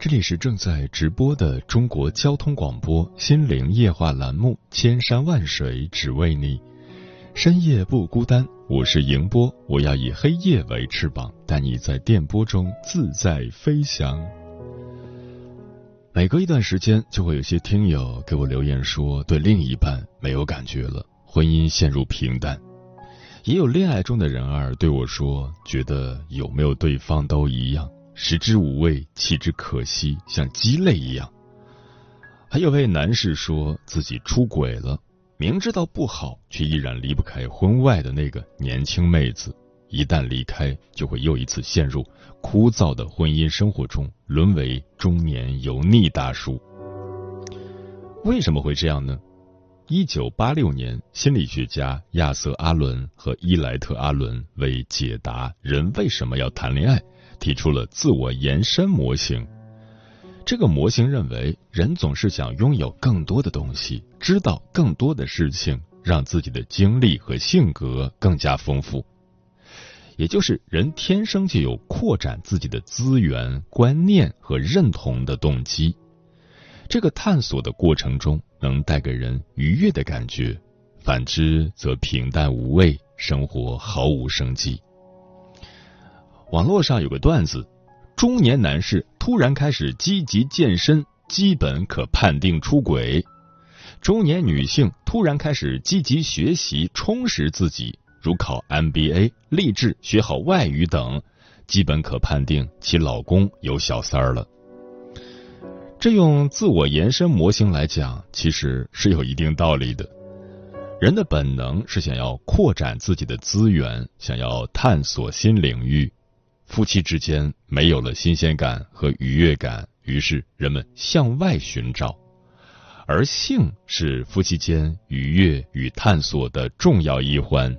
这里是正在直播的中国交通广播心灵夜话栏目《千山万水只为你》，深夜不孤单。我是迎波，我要以黑夜为翅膀，带你在电波中自在飞翔。每隔一段时间，就会有些听友给我留言说，对另一半没有感觉了，婚姻陷入平淡；也有恋爱中的人儿对我说，觉得有没有对方都一样。食之无味，弃之可惜，像鸡肋一样。还有位男士说自己出轨了，明知道不好，却依然离不开婚外的那个年轻妹子。一旦离开，就会又一次陷入枯燥的婚姻生活中，沦为中年油腻大叔。为什么会这样呢？一九八六年，心理学家亚瑟·阿伦和伊莱特·阿伦为解答人为什么要谈恋爱。提出了自我延伸模型。这个模型认为，人总是想拥有更多的东西，知道更多的事情，让自己的经历和性格更加丰富。也就是人天生就有扩展自己的资源、观念和认同的动机。这个探索的过程中，能带给人愉悦的感觉；反之，则平淡无味，生活毫无生机。网络上有个段子：中年男士突然开始积极健身，基本可判定出轨；中年女性突然开始积极学习，充实自己，如考 MBA、励志学好外语等，基本可判定其老公有小三儿了。这用自我延伸模型来讲，其实是有一定道理的。人的本能是想要扩展自己的资源，想要探索新领域。夫妻之间没有了新鲜感和愉悦感，于是人们向外寻找，而性是夫妻间愉悦与探索的重要一环。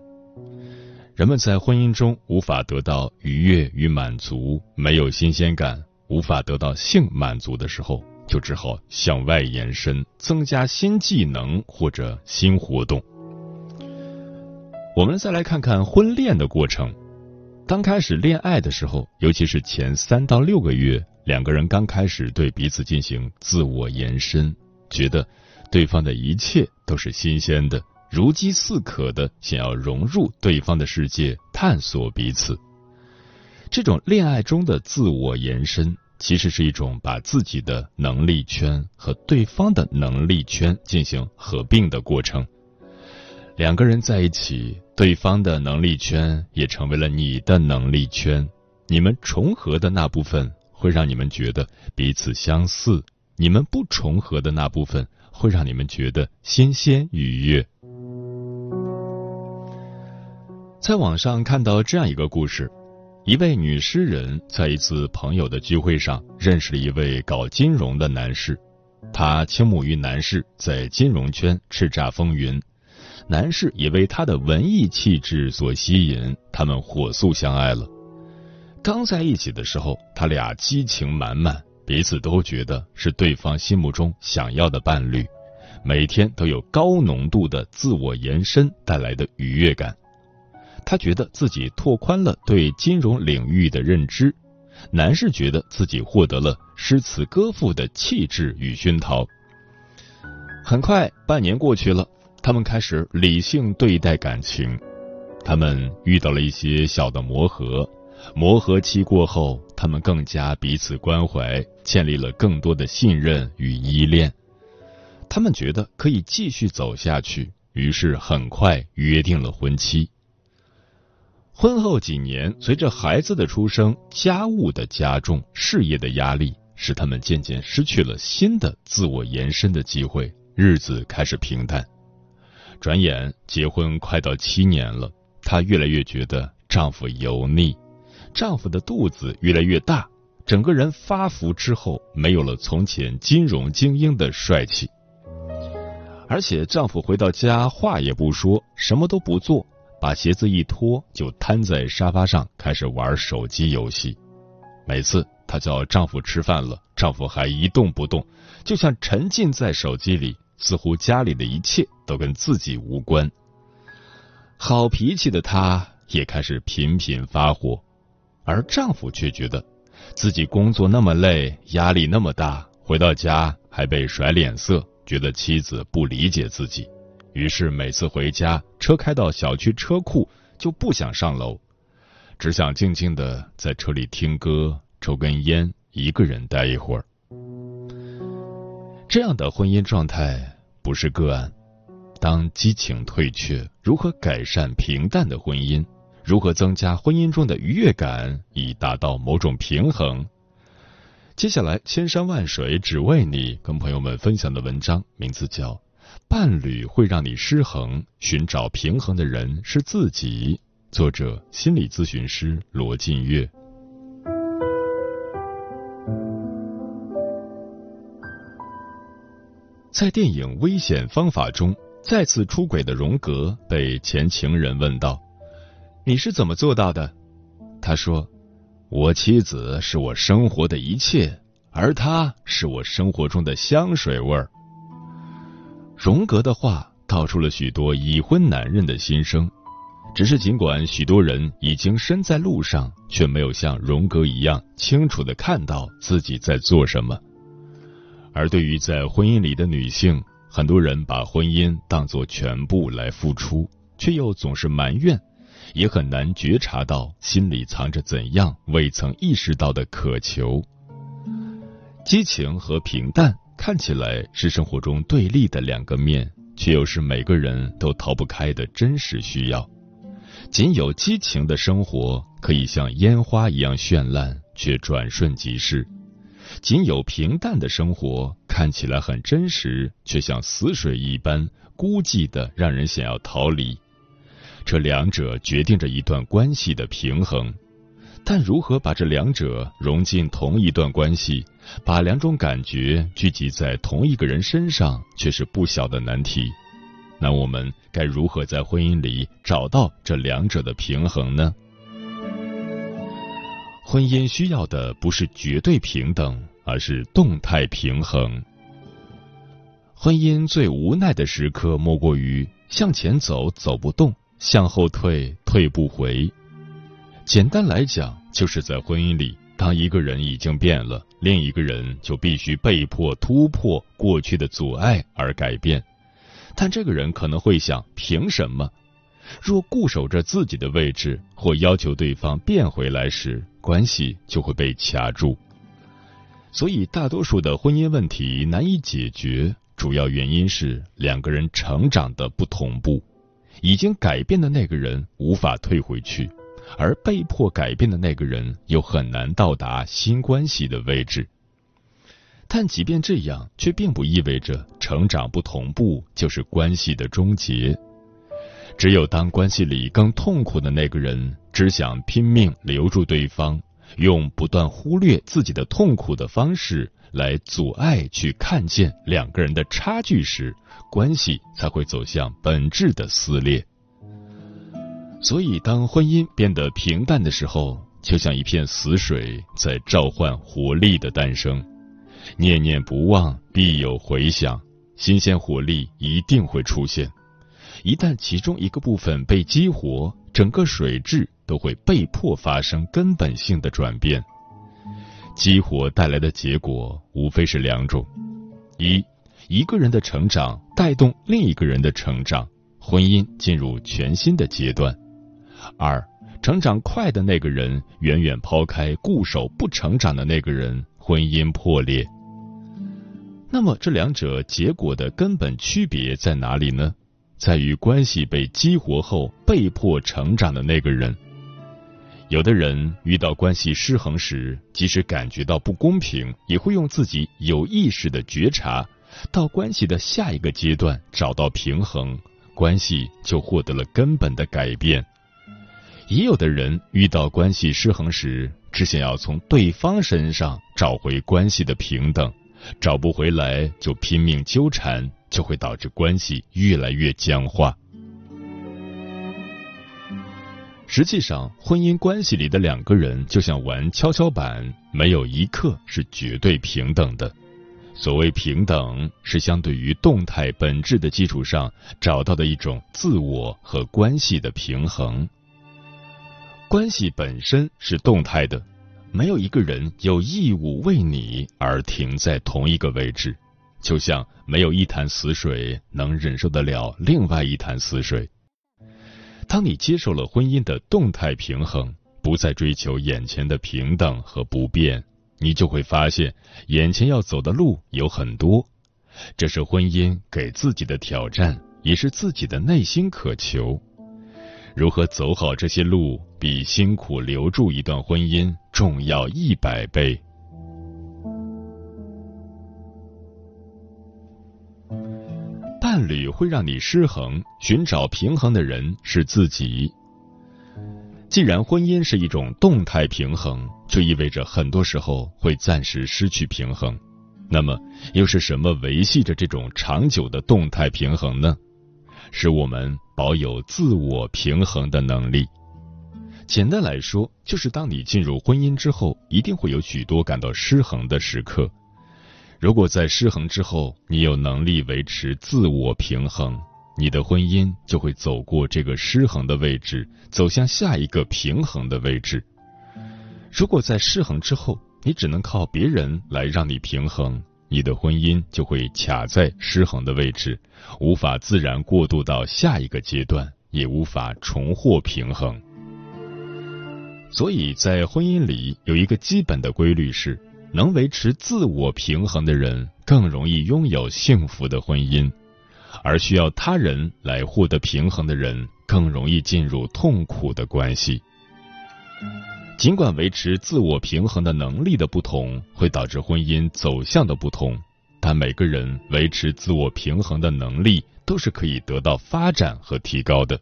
人们在婚姻中无法得到愉悦与满足，没有新鲜感，无法得到性满足的时候，就只好向外延伸，增加新技能或者新活动。我们再来看看婚恋的过程。刚开始恋爱的时候，尤其是前三到六个月，两个人刚开始对彼此进行自我延伸，觉得对方的一切都是新鲜的，如饥似渴的想要融入对方的世界，探索彼此。这种恋爱中的自我延伸，其实是一种把自己的能力圈和对方的能力圈进行合并的过程。两个人在一起，对方的能力圈也成为了你的能力圈。你们重合的那部分会让你们觉得彼此相似，你们不重合的那部分会让你们觉得新鲜愉悦。在网上看到这样一个故事：一位女诗人在一次朋友的聚会上认识了一位搞金融的男士，她倾慕于男士在金融圈叱咤风云。男士也为她的文艺气质所吸引，他们火速相爱了。刚在一起的时候，他俩激情满满，彼此都觉得是对方心目中想要的伴侣，每天都有高浓度的自我延伸带来的愉悦感。他觉得自己拓宽了对金融领域的认知，男士觉得自己获得了诗词歌赋的气质与熏陶。很快，半年过去了。他们开始理性对待感情，他们遇到了一些小的磨合，磨合期过后，他们更加彼此关怀，建立了更多的信任与依恋。他们觉得可以继续走下去，于是很快约定了婚期。婚后几年，随着孩子的出生，家务的加重，事业的压力，使他们渐渐失去了新的自我延伸的机会，日子开始平淡。转眼结婚快到七年了，她越来越觉得丈夫油腻，丈夫的肚子越来越大，整个人发福之后，没有了从前金融精英的帅气。而且丈夫回到家话也不说，什么都不做，把鞋子一脱就瘫在沙发上开始玩手机游戏。每次她叫丈夫吃饭了，丈夫还一动不动，就像沉浸在手机里，似乎家里的一切都跟自己无关。好脾气的她也开始频频发火，而丈夫却觉得自己工作那么累，压力那么大，回到家还被甩脸色。觉得妻子不理解自己，于是每次回家，车开到小区车库就不想上楼，只想静静的在车里听歌、抽根烟，一个人待一会儿。这样的婚姻状态不是个案。当激情退却，如何改善平淡的婚姻？如何增加婚姻中的愉悦感，以达到某种平衡？接下来，千山万水只为你，跟朋友们分享的文章名字叫《伴侣会让你失衡，寻找平衡的人是自己》，作者心理咨询师罗晋月。在电影《危险方法》中，再次出轨的荣格被前情人问道：“你是怎么做到的？”他说。我妻子是我生活的一切，而她是我生活中的香水味儿。荣格的话道出了许多已婚男人的心声，只是尽管许多人已经身在路上，却没有像荣格一样清楚的看到自己在做什么。而对于在婚姻里的女性，很多人把婚姻当作全部来付出，却又总是埋怨。也很难觉察到心里藏着怎样未曾意识到的渴求。激情和平淡看起来是生活中对立的两个面，却又是每个人都逃不开的真实需要。仅有激情的生活可以像烟花一样绚烂，却转瞬即逝；仅有平淡的生活看起来很真实，却像死水一般孤寂的，让人想要逃离。这两者决定着一段关系的平衡，但如何把这两者融进同一段关系，把两种感觉聚集在同一个人身上，却是不小的难题。那我们该如何在婚姻里找到这两者的平衡呢？婚姻需要的不是绝对平等，而是动态平衡。婚姻最无奈的时刻，莫过于向前走走不动。向后退，退不回。简单来讲，就是在婚姻里，当一个人已经变了，另一个人就必须被迫突破过去的阻碍而改变。但这个人可能会想：凭什么？若固守着自己的位置，或要求对方变回来时，关系就会被卡住。所以，大多数的婚姻问题难以解决，主要原因是两个人成长的不同步。已经改变的那个人无法退回去，而被迫改变的那个人又很难到达新关系的位置。但即便这样，却并不意味着成长不同步就是关系的终结。只有当关系里更痛苦的那个人只想拼命留住对方，用不断忽略自己的痛苦的方式来阻碍去看见两个人的差距时，关系才会走向本质的撕裂。所以，当婚姻变得平淡的时候，就像一片死水在召唤活力的诞生。念念不忘，必有回响，新鲜活力一定会出现。一旦其中一个部分被激活，整个水质都会被迫发生根本性的转变。激活带来的结果无非是两种：一。一个人的成长带动另一个人的成长，婚姻进入全新的阶段。二，成长快的那个人远远抛开固守不成长的那个人，婚姻破裂。那么这两者结果的根本区别在哪里呢？在于关系被激活后被迫成长的那个人。有的人遇到关系失衡时，即使感觉到不公平，也会用自己有意识的觉察，到关系的下一个阶段找到平衡，关系就获得了根本的改变。也有的人遇到关系失衡时，只想要从对方身上找回关系的平等，找不回来就拼命纠缠，就会导致关系越来越僵化。实际上，婚姻关系里的两个人就像玩跷跷板，没有一刻是绝对平等的。所谓平等，是相对于动态本质的基础上找到的一种自我和关系的平衡。关系本身是动态的，没有一个人有义务为你而停在同一个位置，就像没有一潭死水能忍受得了另外一潭死水。当你接受了婚姻的动态平衡，不再追求眼前的平等和不变，你就会发现眼前要走的路有很多。这是婚姻给自己的挑战，也是自己的内心渴求。如何走好这些路，比辛苦留住一段婚姻重要一百倍。伴侣会让你失衡，寻找平衡的人是自己。既然婚姻是一种动态平衡，就意味着很多时候会暂时失去平衡。那么，又是什么维系着这种长久的动态平衡呢？是我们保有自我平衡的能力。简单来说，就是当你进入婚姻之后，一定会有许多感到失衡的时刻。如果在失衡之后，你有能力维持自我平衡，你的婚姻就会走过这个失衡的位置，走向下一个平衡的位置。如果在失衡之后，你只能靠别人来让你平衡，你的婚姻就会卡在失衡的位置，无法自然过渡到下一个阶段，也无法重获平衡。所以在婚姻里有一个基本的规律是。能维持自我平衡的人更容易拥有幸福的婚姻，而需要他人来获得平衡的人更容易进入痛苦的关系。尽管维持自我平衡的能力的不同会导致婚姻走向的不同，但每个人维持自我平衡的能力都是可以得到发展和提高的。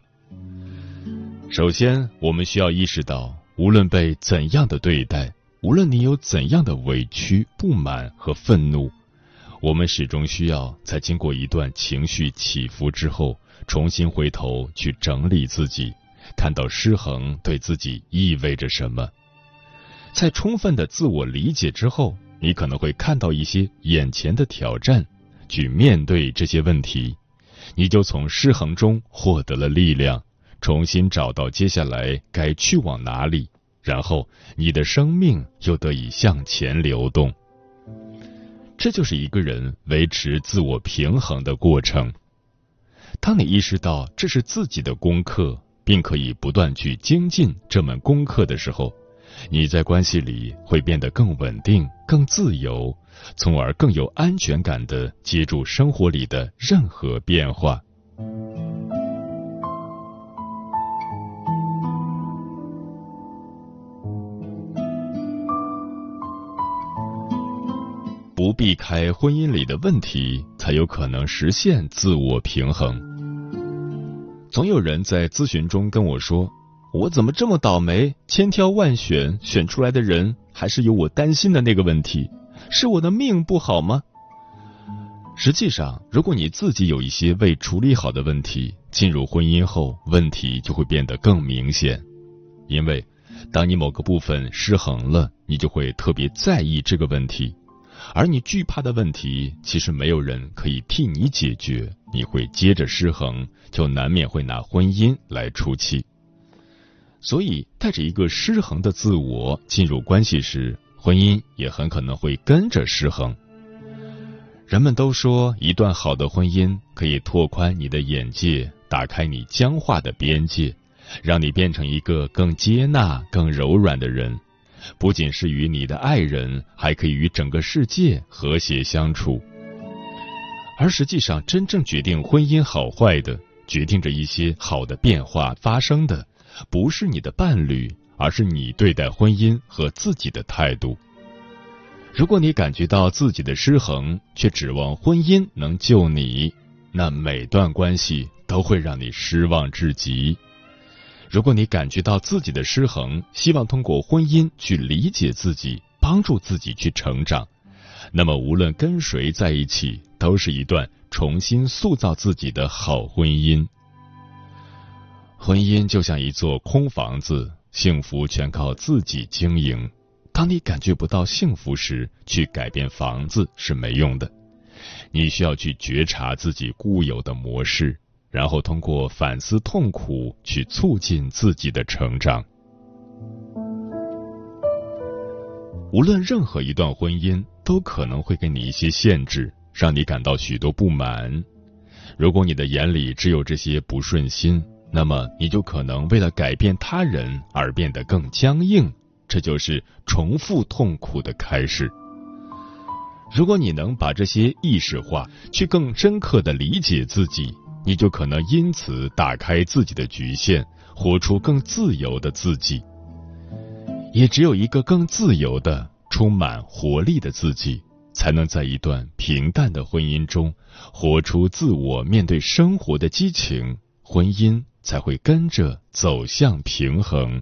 首先，我们需要意识到，无论被怎样的对待。无论你有怎样的委屈、不满和愤怒，我们始终需要在经过一段情绪起伏之后，重新回头去整理自己，看到失衡对自己意味着什么。在充分的自我理解之后，你可能会看到一些眼前的挑战，去面对这些问题，你就从失衡中获得了力量，重新找到接下来该去往哪里。然后，你的生命又得以向前流动。这就是一个人维持自我平衡的过程。当你意识到这是自己的功课，并可以不断去精进这门功课的时候，你在关系里会变得更稳定、更自由，从而更有安全感的接住生活里的任何变化。避开婚姻里的问题，才有可能实现自我平衡。总有人在咨询中跟我说：“我怎么这么倒霉？千挑万选选出来的人，还是有我担心的那个问题，是我的命不好吗？”实际上，如果你自己有一些未处理好的问题，进入婚姻后，问题就会变得更明显。因为，当你某个部分失衡了，你就会特别在意这个问题。而你惧怕的问题，其实没有人可以替你解决。你会接着失衡，就难免会拿婚姻来出气。所以，带着一个失衡的自我进入关系时，婚姻也很可能会跟着失衡。人们都说，一段好的婚姻可以拓宽你的眼界，打开你僵化的边界，让你变成一个更接纳、更柔软的人。不仅是与你的爱人，还可以与整个世界和谐相处。而实际上，真正决定婚姻好坏的，决定着一些好的变化发生的，不是你的伴侣，而是你对待婚姻和自己的态度。如果你感觉到自己的失衡，却指望婚姻能救你，那每段关系都会让你失望至极。如果你感觉到自己的失衡，希望通过婚姻去理解自己，帮助自己去成长，那么无论跟谁在一起，都是一段重新塑造自己的好婚姻。婚姻就像一座空房子，幸福全靠自己经营。当你感觉不到幸福时，去改变房子是没用的。你需要去觉察自己固有的模式。然后通过反思痛苦去促进自己的成长。无论任何一段婚姻，都可能会给你一些限制，让你感到许多不满。如果你的眼里只有这些不顺心，那么你就可能为了改变他人而变得更僵硬，这就是重复痛苦的开始。如果你能把这些意识化，去更深刻的理解自己。你就可能因此打开自己的局限，活出更自由的自己。也只有一个更自由的、充满活力的自己，才能在一段平淡的婚姻中活出自我，面对生活的激情，婚姻才会跟着走向平衡。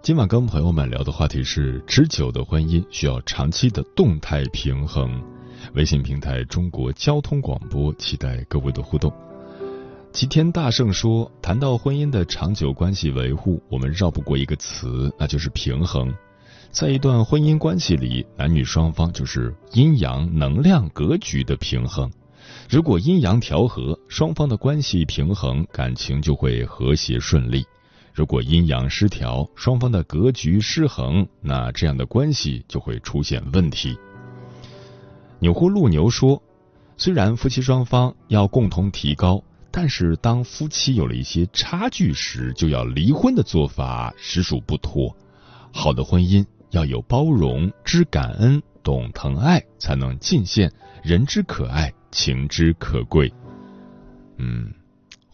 今晚跟朋友们聊的话题是：持久的婚姻需要长期的动态平衡。微信平台中国交通广播，期待各位的互动。齐天大圣说，谈到婚姻的长久关系维护，我们绕不过一个词，那就是平衡。在一段婚姻关系里，男女双方就是阴阳能量格局的平衡。如果阴阳调和，双方的关系平衡，感情就会和谐顺利；如果阴阳失调，双方的格局失衡，那这样的关系就会出现问题。钮祜禄牛说：“虽然夫妻双方要共同提高，但是当夫妻有了一些差距时，就要离婚的做法实属不妥。好的婚姻要有包容、知感恩、懂疼爱，才能尽现人之可爱。”情之可贵，嗯，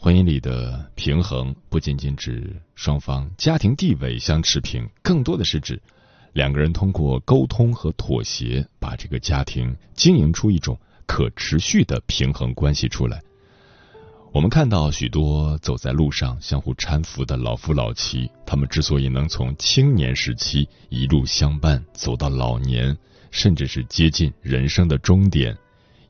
婚姻里的平衡不仅仅指双方家庭地位相持平，更多的是指两个人通过沟通和妥协，把这个家庭经营出一种可持续的平衡关系出来。我们看到许多走在路上相互搀扶的老夫老妻，他们之所以能从青年时期一路相伴走到老年，甚至是接近人生的终点。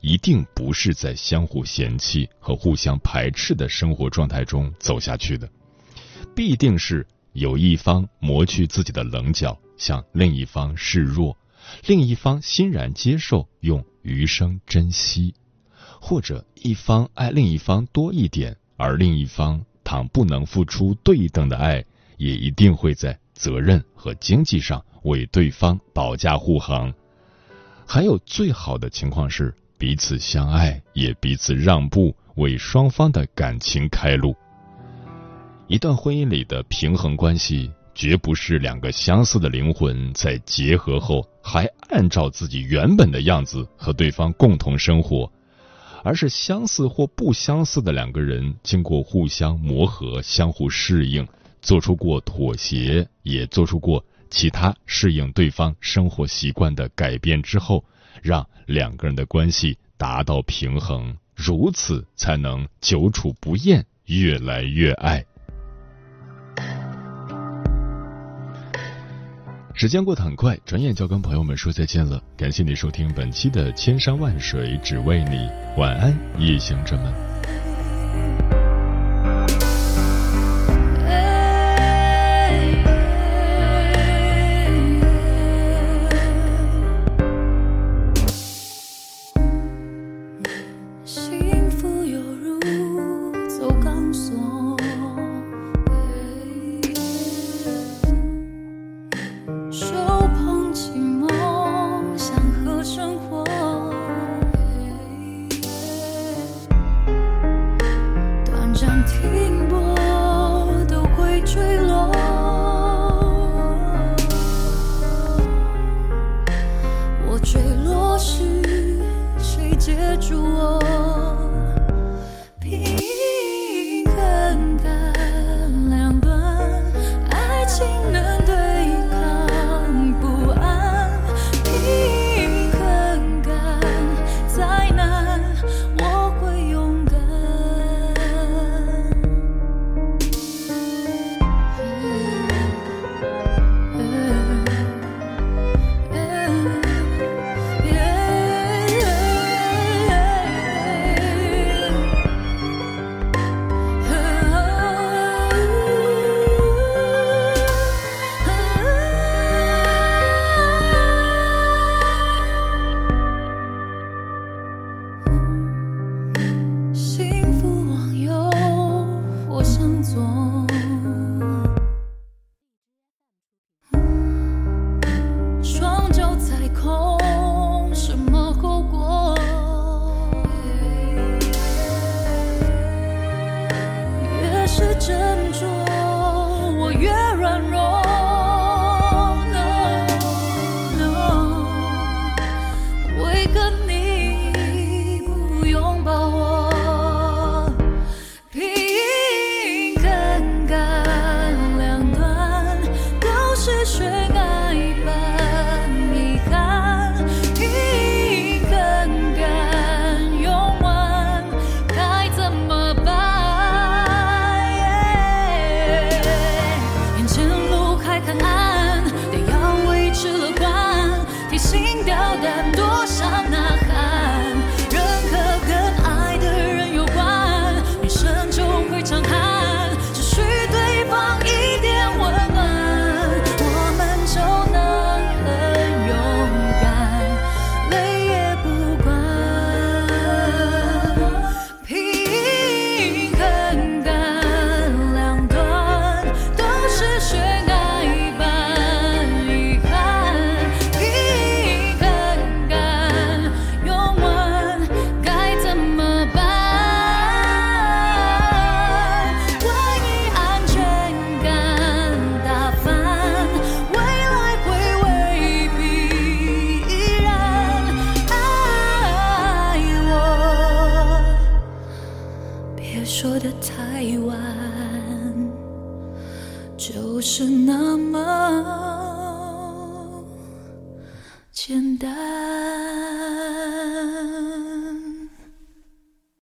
一定不是在相互嫌弃和互相排斥的生活状态中走下去的，必定是有一方磨去自己的棱角，向另一方示弱，另一方欣然接受，用余生珍惜；或者一方爱另一方多一点，而另一方倘不能付出对等的爱，也一定会在责任和经济上为对方保驾护航。还有最好的情况是。彼此相爱，也彼此让步，为双方的感情开路。一段婚姻里的平衡关系，绝不是两个相似的灵魂在结合后还按照自己原本的样子和对方共同生活，而是相似或不相似的两个人，经过互相磨合、相互适应，做出过妥协，也做出过其他适应对方生活习惯的改变之后。让两个人的关系达到平衡，如此才能久处不厌，越来越爱。时间过得很快，转眼就要跟朋友们说再见了。感谢你收听本期的《千山万水只为你》，晚安，夜行者们。